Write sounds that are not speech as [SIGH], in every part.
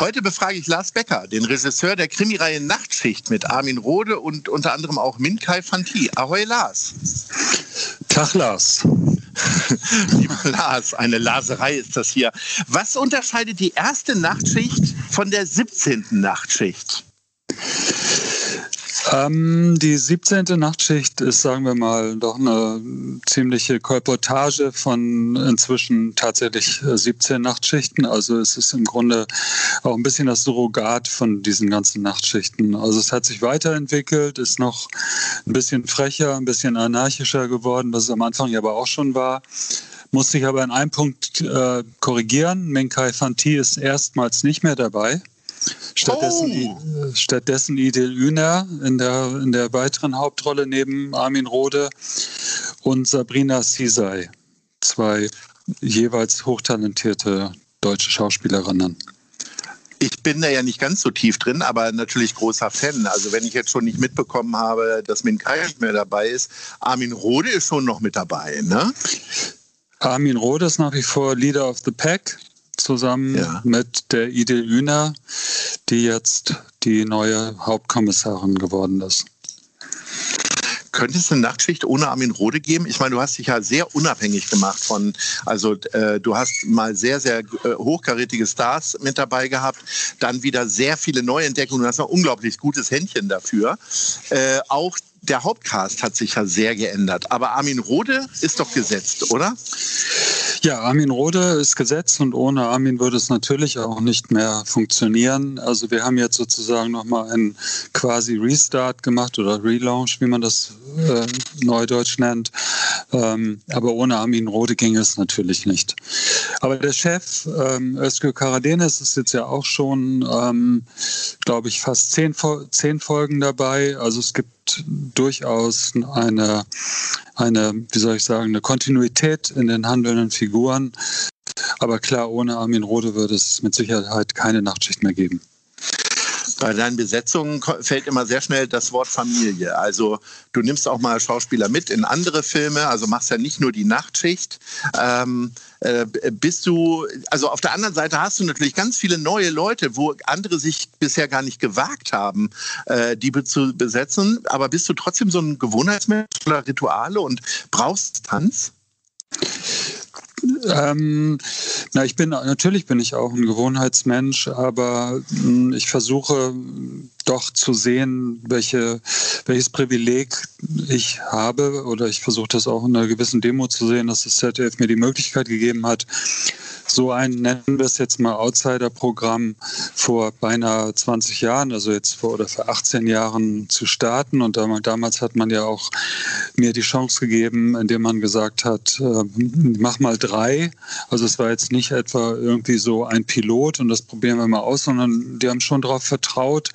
Heute befrage ich Lars Becker, den Regisseur der Krimireihe Nachtschicht mit Armin Rohde und unter anderem auch Minkai Fanti. Ahoi Lars. Tag Lars. [LAUGHS] Lieber Lars, eine Laserei ist das hier. Was unterscheidet die erste Nachtschicht von der 17. Nachtschicht? Ähm, die 17. Nachtschicht ist, sagen wir mal, doch eine ziemliche Kolportage von inzwischen tatsächlich 17 äh, Nachtschichten. Also es ist im Grunde auch ein bisschen das Surrogat von diesen ganzen Nachtschichten. Also es hat sich weiterentwickelt, ist noch ein bisschen frecher, ein bisschen anarchischer geworden, was es am Anfang ja aber auch schon war musste ich aber in einem Punkt äh, korrigieren. Menkai Fanti ist erstmals nicht mehr dabei. Stattdessen, oh. stattdessen Idil Üner in der, in der weiteren Hauptrolle neben Armin Rohde und Sabrina Sisay. Zwei jeweils hochtalentierte deutsche Schauspielerinnen. Ich bin da ja nicht ganz so tief drin, aber natürlich großer Fan. Also wenn ich jetzt schon nicht mitbekommen habe, dass Min Kai nicht mehr dabei ist, Armin Rohde ist schon noch mit dabei, ne? Armin Rohde ist nach wie vor Leader of the Pack zusammen ja. mit der Idil Üner, die jetzt die neue Hauptkommissarin geworden ist. Könnte es eine Nachtschicht ohne Armin Rode geben? Ich meine, du hast dich ja sehr unabhängig gemacht von, also äh, du hast mal sehr, sehr äh, hochkarätige Stars mit dabei gehabt, dann wieder sehr viele Neuentdeckungen, du hast ein unglaublich gutes Händchen dafür. Äh, auch der Hauptcast hat sich ja sehr geändert, aber Armin Rode ist doch gesetzt, oder? Ja, Armin Rohde ist gesetzt und ohne Armin würde es natürlich auch nicht mehr funktionieren. Also wir haben jetzt sozusagen nochmal einen quasi Restart gemacht oder Relaunch, wie man das äh, neudeutsch nennt. Ähm, aber ohne Armin Rohde ging es natürlich nicht. Aber der Chef, ähm, Özgür Karadenis, ist jetzt ja auch schon, ähm, glaube ich, fast zehn, zehn Folgen dabei. Also es gibt durchaus eine, eine, wie soll ich sagen, eine Kontinuität in den handelnden Figuren. Aber klar, ohne Armin Rohde würde es mit Sicherheit keine Nachtschicht mehr geben. Bei deinen Besetzungen fällt immer sehr schnell das Wort Familie. Also du nimmst auch mal Schauspieler mit in andere Filme, also machst ja nicht nur die Nachtschicht. Ähm, äh, bist du, also auf der anderen Seite hast du natürlich ganz viele neue Leute, wo andere sich bisher gar nicht gewagt haben, äh, die zu besetzen. Aber bist du trotzdem so ein Gewohnheitsmensch oder Rituale und brauchst Tanz? Ähm, na, ich bin natürlich bin ich auch ein Gewohnheitsmensch, aber mh, hm, ich versuche doch zu sehen, welche, welches Privileg ich habe, oder ich versuche das auch in einer gewissen Demo zu sehen, dass das ZDF mir die Möglichkeit gegeben hat, so ein, nennen wir es jetzt mal Outsider-Programm vor beinahe 20 Jahren, also jetzt vor oder vor 18 Jahren zu starten. Und damals hat man ja auch mir die Chance gegeben, indem man gesagt hat, äh, mach mal drei. Also es war jetzt nicht etwa irgendwie so ein Pilot und das probieren wir mal aus, sondern die haben schon darauf vertraut.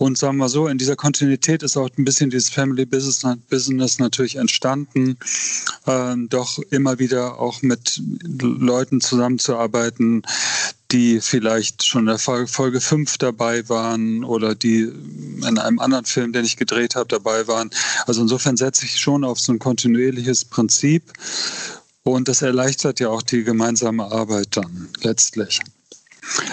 Und sagen wir so, in dieser Kontinuität ist auch ein bisschen dieses Family Business, natürlich entstanden. Äh, doch immer wieder auch mit Leuten zusammen zusammenzuarbeiten, die vielleicht schon in der Folge 5 dabei waren oder die in einem anderen Film, den ich gedreht habe, dabei waren. Also insofern setze ich schon auf so ein kontinuierliches Prinzip. Und das erleichtert ja auch die gemeinsame Arbeit dann letztlich.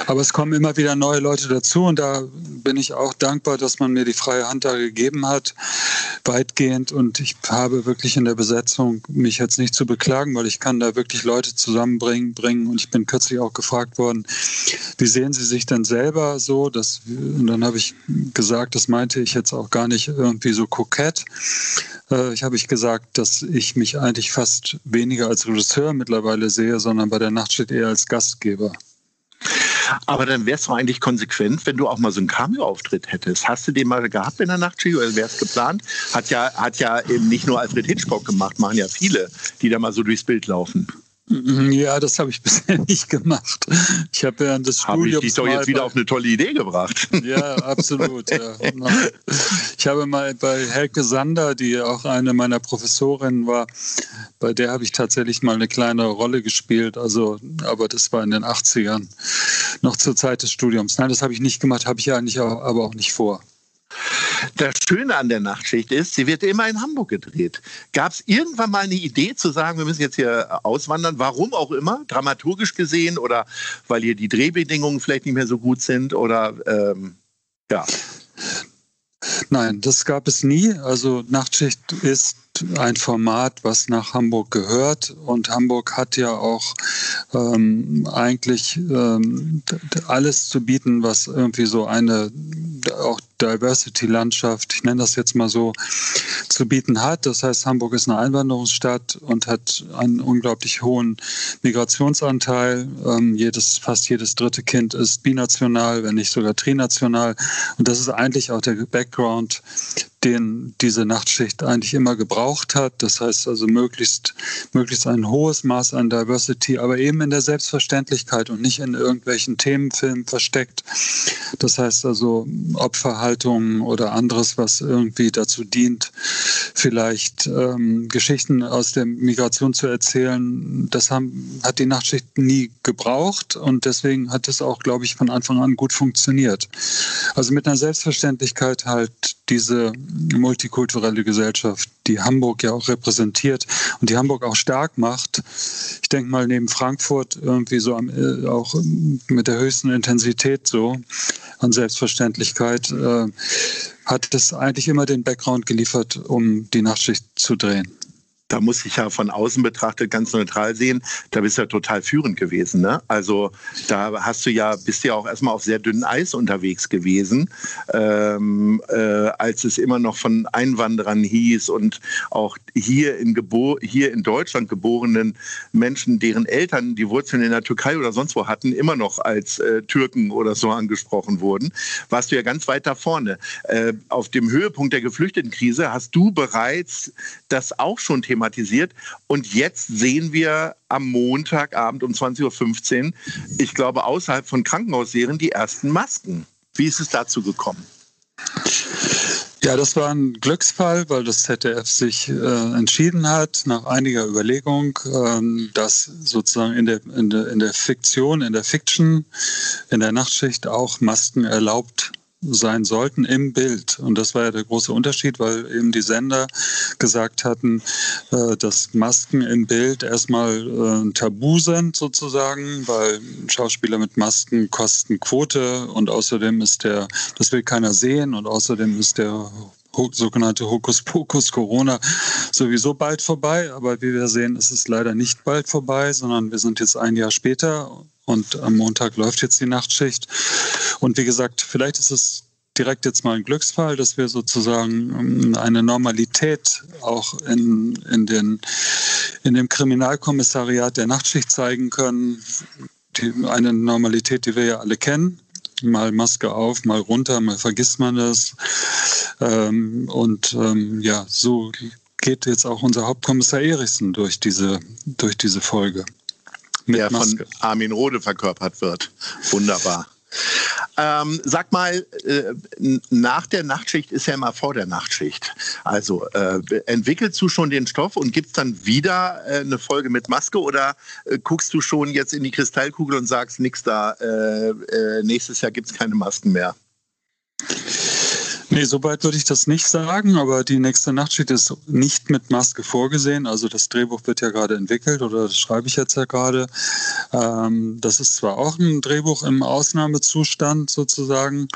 Aber es kommen immer wieder neue Leute dazu und da bin ich auch dankbar, dass man mir die freie Hand da gegeben hat, weitgehend. Und ich habe wirklich in der Besetzung mich jetzt nicht zu beklagen, weil ich kann da wirklich Leute zusammenbringen. Bringen. Und ich bin kürzlich auch gefragt worden, wie sehen Sie sich denn selber so? Das, und dann habe ich gesagt, das meinte ich jetzt auch gar nicht irgendwie so kokett. Äh, ich habe ich gesagt, dass ich mich eigentlich fast weniger als Regisseur mittlerweile sehe, sondern bei der Nachtschicht eher als Gastgeber. Aber dann wärst du eigentlich konsequent, wenn du auch mal so einen Cameo-Auftritt hättest. Hast du den mal gehabt in der Nachtschicht oder wäre es geplant? Hat ja, hat ja eben nicht nur Alfred Hitchcock gemacht, machen ja viele, die da mal so durchs Bild laufen. Mhm, ja, das habe ich [LAUGHS] bisher nicht gemacht. Ich habe während des Studiums. Habe ich dich doch jetzt wieder auf eine tolle Idee gebracht. [LAUGHS] Ja, absolut. Ja. Ich habe mal bei Helke Sander, die auch eine meiner Professorinnen war, bei der habe ich tatsächlich mal eine kleine Rolle gespielt. Also, aber das war in den 80ern, noch zur Zeit des Studiums. Nein, das habe ich nicht gemacht, habe ich eigentlich auch, aber auch nicht vor. Das Schöne an der Nachtschicht ist, sie wird immer in Hamburg gedreht. Gab es irgendwann mal eine Idee zu sagen, wir müssen jetzt hier auswandern, warum auch immer, dramaturgisch gesehen oder weil hier die Drehbedingungen vielleicht nicht mehr so gut sind oder ähm, ja? Nein, das gab es nie. Also Nachtschicht ist ein Format, was nach Hamburg gehört. Und Hamburg hat ja auch ähm, eigentlich ähm, alles zu bieten, was irgendwie so eine auch Diversity-Landschaft, ich nenne das jetzt mal so, zu bieten hat. Das heißt, Hamburg ist eine Einwanderungsstadt und hat einen unglaublich hohen Migrationsanteil. Ähm, jedes, fast jedes dritte Kind ist binational, wenn nicht sogar trinational. Und das ist eigentlich auch der Background den diese Nachtschicht eigentlich immer gebraucht hat. Das heißt also möglichst, möglichst ein hohes Maß an Diversity, aber eben in der Selbstverständlichkeit und nicht in irgendwelchen Themenfilmen versteckt. Das heißt also Opferhaltungen oder anderes, was irgendwie dazu dient, vielleicht ähm, Geschichten aus der Migration zu erzählen. Das haben, hat die Nachtschicht nie gebraucht und deswegen hat es auch, glaube ich, von Anfang an gut funktioniert. Also mit einer Selbstverständlichkeit halt diese multikulturelle Gesellschaft, die Hamburg ja auch repräsentiert und die Hamburg auch stark macht. Ich denke mal neben Frankfurt irgendwie so am, äh, auch mit der höchsten Intensität so an Selbstverständlichkeit äh, hat es eigentlich immer den Background geliefert, um die Nachtschicht zu drehen da muss ich ja von außen betrachtet ganz neutral sehen, da bist du ja total führend gewesen. Ne? Also da hast du ja, bist ja auch erstmal auf sehr dünnem Eis unterwegs gewesen, ähm, äh, als es immer noch von Einwanderern hieß und auch hier in, Gebo hier in Deutschland geborenen Menschen, deren Eltern die Wurzeln in der Türkei oder sonst wo hatten, immer noch als äh, Türken oder so angesprochen wurden, warst du ja ganz weit da vorne. Äh, auf dem Höhepunkt der Geflüchtetenkrise hast du bereits das auch schon thematisiert thematisiert. Und jetzt sehen wir am Montagabend um 20.15 Uhr, ich glaube, außerhalb von Krankenhausserien die ersten Masken. Wie ist es dazu gekommen? Ja, das war ein Glücksfall, weil das ZDF sich äh, entschieden hat, nach einiger Überlegung, äh, dass sozusagen in der, in, der, in der Fiktion, in der Fiction, in der Nachtschicht auch Masken erlaubt sein sollten im Bild. Und das war ja der große Unterschied, weil eben die Sender gesagt hatten, äh, dass Masken im Bild erstmal äh, ein Tabu sind sozusagen, weil Schauspieler mit Masken kosten Quote und außerdem ist der, das will keiner sehen und außerdem ist der sogenannte Hokuspokus Corona sowieso bald vorbei. Aber wie wir sehen, ist es leider nicht bald vorbei, sondern wir sind jetzt ein Jahr später und am Montag läuft jetzt die Nachtschicht. Und wie gesagt, vielleicht ist es direkt jetzt mal ein Glücksfall, dass wir sozusagen ähm, eine Normalität auch in, in, den, in dem Kriminalkommissariat der Nachtschicht zeigen können. Die, eine Normalität, die wir ja alle kennen. Mal Maske auf, mal runter, mal vergisst man das. Ähm, und ähm, ja, so geht jetzt auch unser Hauptkommissar Erichsen durch diese, durch diese Folge der von Armin Rode verkörpert wird. Wunderbar. Ähm, sag mal, äh, nach der Nachtschicht ist ja immer vor der Nachtschicht. Also äh, entwickelst du schon den Stoff und gibt es dann wieder äh, eine Folge mit Maske oder äh, guckst du schon jetzt in die Kristallkugel und sagst, nix da, äh, äh, nächstes Jahr gibt es keine Masken mehr? Nee, soweit würde ich das nicht sagen, aber die nächste Nachtschicht ist nicht mit Maske vorgesehen. Also das Drehbuch wird ja gerade entwickelt oder das schreibe ich jetzt ja gerade. Ähm, das ist zwar auch ein Drehbuch im Ausnahmezustand sozusagen,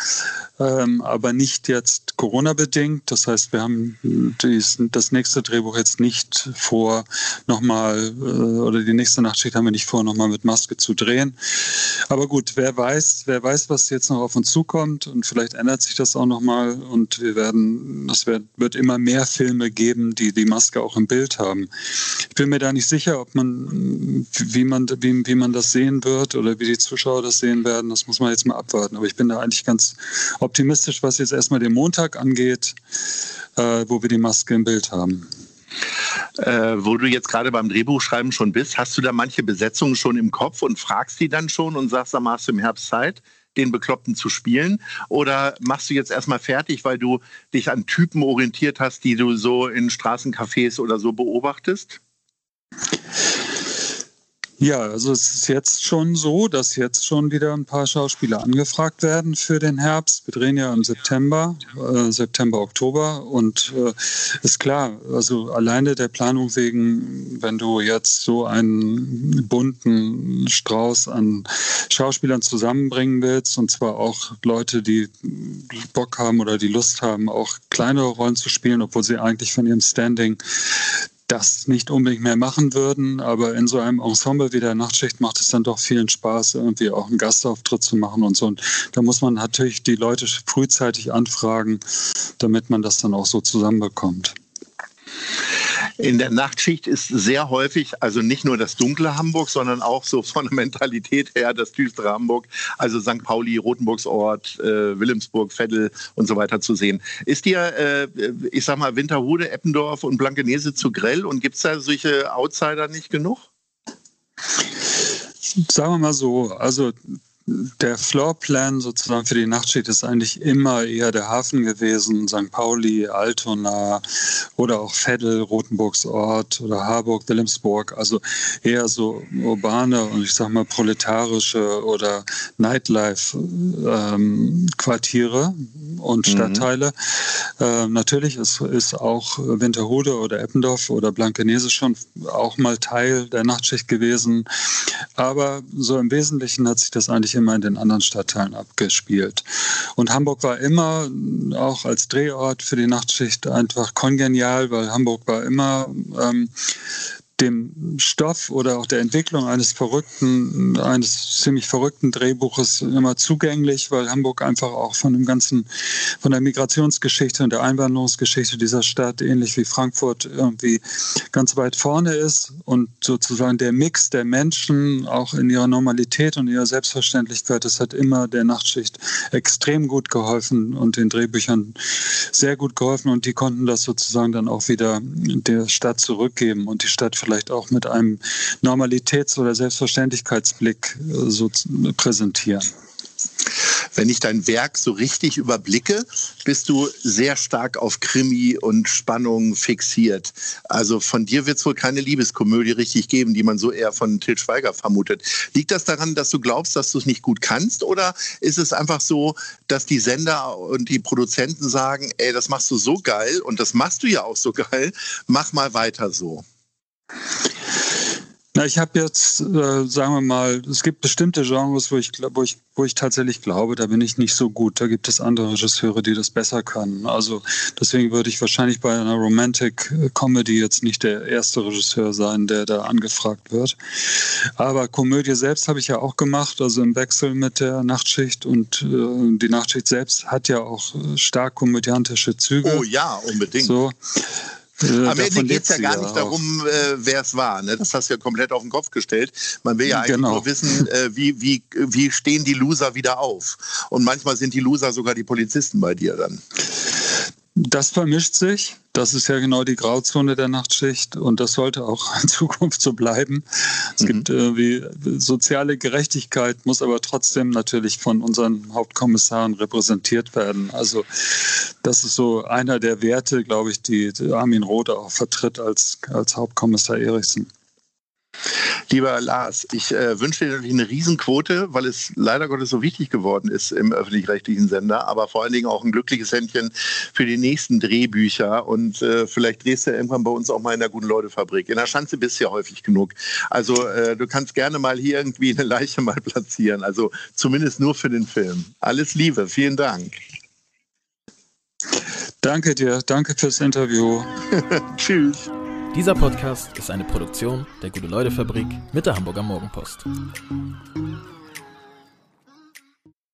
ähm, aber nicht jetzt Corona-bedingt. Das heißt, wir haben dies, das nächste Drehbuch jetzt nicht vor, nochmal, äh, oder die nächste Nachtschicht haben wir nicht vor, nochmal mit Maske zu drehen. Aber gut, wer weiß, wer weiß, was jetzt noch auf uns zukommt und vielleicht ändert sich das auch nochmal und wir werden, es wird, wird immer mehr Filme geben, die die Maske auch im Bild haben. Ich bin mir da nicht sicher, ob man, wie man, wie, wie man das sehen wird oder wie die Zuschauer das sehen werden. Das muss man jetzt mal abwarten. Aber ich bin da eigentlich ganz optimistisch, was jetzt erstmal den Montag angeht, äh, wo wir die Maske im Bild haben. Äh, wo du jetzt gerade beim Drehbuchschreiben schon bist, hast du da manche Besetzungen schon im Kopf und fragst die dann schon und sagst, dann machst du im Herbst Zeit? Den Bekloppten zu spielen? Oder machst du jetzt erstmal fertig, weil du dich an Typen orientiert hast, die du so in Straßencafés oder so beobachtest? Ja, also es ist jetzt schon so, dass jetzt schon wieder ein paar Schauspieler angefragt werden für den Herbst. Wir drehen ja im September, äh, September, Oktober und äh, ist klar, also alleine der Planung wegen, wenn du jetzt so einen bunten Strauß an Schauspielern zusammenbringen willst und zwar auch Leute, die Bock haben oder die Lust haben, auch kleinere Rollen zu spielen, obwohl sie eigentlich von ihrem Standing das nicht unbedingt mehr machen würden. Aber in so einem Ensemble wie der Nachtschicht macht es dann doch vielen Spaß, irgendwie auch einen Gastauftritt zu machen und so. Und da muss man natürlich die Leute frühzeitig anfragen, damit man das dann auch so zusammenbekommt. [LAUGHS] In der Nachtschicht ist sehr häufig, also nicht nur das dunkle Hamburg, sondern auch so von der Mentalität her das düstere Hamburg, also St. Pauli, Rotenburgsort, äh, Wilhelmsburg, Veddel und so weiter zu sehen. Ist dir, äh, ich sag mal, Winterhude, Eppendorf und Blankenese zu grell und gibt es da solche Outsider nicht genug? Sagen wir mal so, also der Floorplan sozusagen für die Nachtschicht ist eigentlich immer eher der Hafen gewesen, St. Pauli, Altona oder auch Veddel, Rotenburgs Ort oder Harburg, Wilhelmsburg, also eher so urbane und ich sag mal proletarische oder Nightlife-Quartiere ähm, und mhm. Stadtteile. Mhm. Äh, natürlich ist, ist auch Winterhude oder Eppendorf oder Blankenese schon auch mal Teil der Nachtschicht gewesen, aber so im Wesentlichen hat sich das eigentlich immer in den anderen Stadtteilen abgespielt. Und Hamburg war immer auch als Drehort für die Nachtschicht einfach kongenial, weil Hamburg war immer ähm, dem Stoff oder auch der Entwicklung eines verrückten, eines ziemlich verrückten Drehbuches immer zugänglich, weil Hamburg einfach auch von dem ganzen, von der Migrationsgeschichte und der Einwanderungsgeschichte dieser Stadt, ähnlich wie Frankfurt, irgendwie ganz weit vorne ist und sozusagen der Mix der Menschen auch in ihrer Normalität und ihrer Selbstverständlichkeit, das hat immer der Nachtschicht extrem gut geholfen und den Drehbüchern sehr gut geholfen und die konnten das sozusagen dann auch wieder der Stadt zurückgeben und die Stadt vielleicht vielleicht auch mit einem Normalitäts- oder Selbstverständlichkeitsblick äh, so präsentieren. Wenn ich dein Werk so richtig überblicke, bist du sehr stark auf Krimi und Spannung fixiert. Also von dir wird es wohl keine Liebeskomödie richtig geben, die man so eher von Til Schweiger vermutet. Liegt das daran, dass du glaubst, dass du es nicht gut kannst? Oder ist es einfach so, dass die Sender und die Produzenten sagen, ey, das machst du so geil und das machst du ja auch so geil, mach mal weiter so? Na, ich habe jetzt, äh, sagen wir mal, es gibt bestimmte Genres, wo ich, wo, ich, wo ich tatsächlich glaube, da bin ich nicht so gut. Da gibt es andere Regisseure, die das besser können. Also deswegen würde ich wahrscheinlich bei einer Romantic Comedy jetzt nicht der erste Regisseur sein, der da angefragt wird. Aber Komödie selbst habe ich ja auch gemacht, also im Wechsel mit der Nachtschicht. Und äh, die Nachtschicht selbst hat ja auch stark komödiantische Züge. Oh ja, unbedingt. So. Am Ende geht es ja gar nicht darum, äh, wer es war. Ne? Das hast du ja komplett auf den Kopf gestellt. Man will ja eigentlich genau. nur wissen, äh, wie, wie, wie stehen die Loser wieder auf. Und manchmal sind die Loser sogar die Polizisten bei dir dann. Das vermischt sich. Das ist ja genau die Grauzone der Nachtschicht und das sollte auch in Zukunft so bleiben. Es mhm. gibt irgendwie soziale Gerechtigkeit, muss aber trotzdem natürlich von unseren Hauptkommissaren repräsentiert werden. Also das ist so einer der Werte, glaube ich, die Armin Rohde auch vertritt als, als Hauptkommissar Erichsen. Lieber Lars, ich äh, wünsche dir natürlich eine Riesenquote, weil es leider Gottes so wichtig geworden ist im öffentlich-rechtlichen Sender, aber vor allen Dingen auch ein glückliches Händchen für die nächsten Drehbücher und äh, vielleicht drehst du ja irgendwann bei uns auch mal in der guten Leute-Fabrik. In der Schanze bist du ja häufig genug. Also äh, du kannst gerne mal hier irgendwie eine Leiche mal platzieren, also zumindest nur für den Film. Alles Liebe, vielen Dank. Danke dir, danke fürs Interview. [LAUGHS] Tschüss. Dieser Podcast ist eine Produktion der Gute-Leute-Fabrik mit der Hamburger Morgenpost.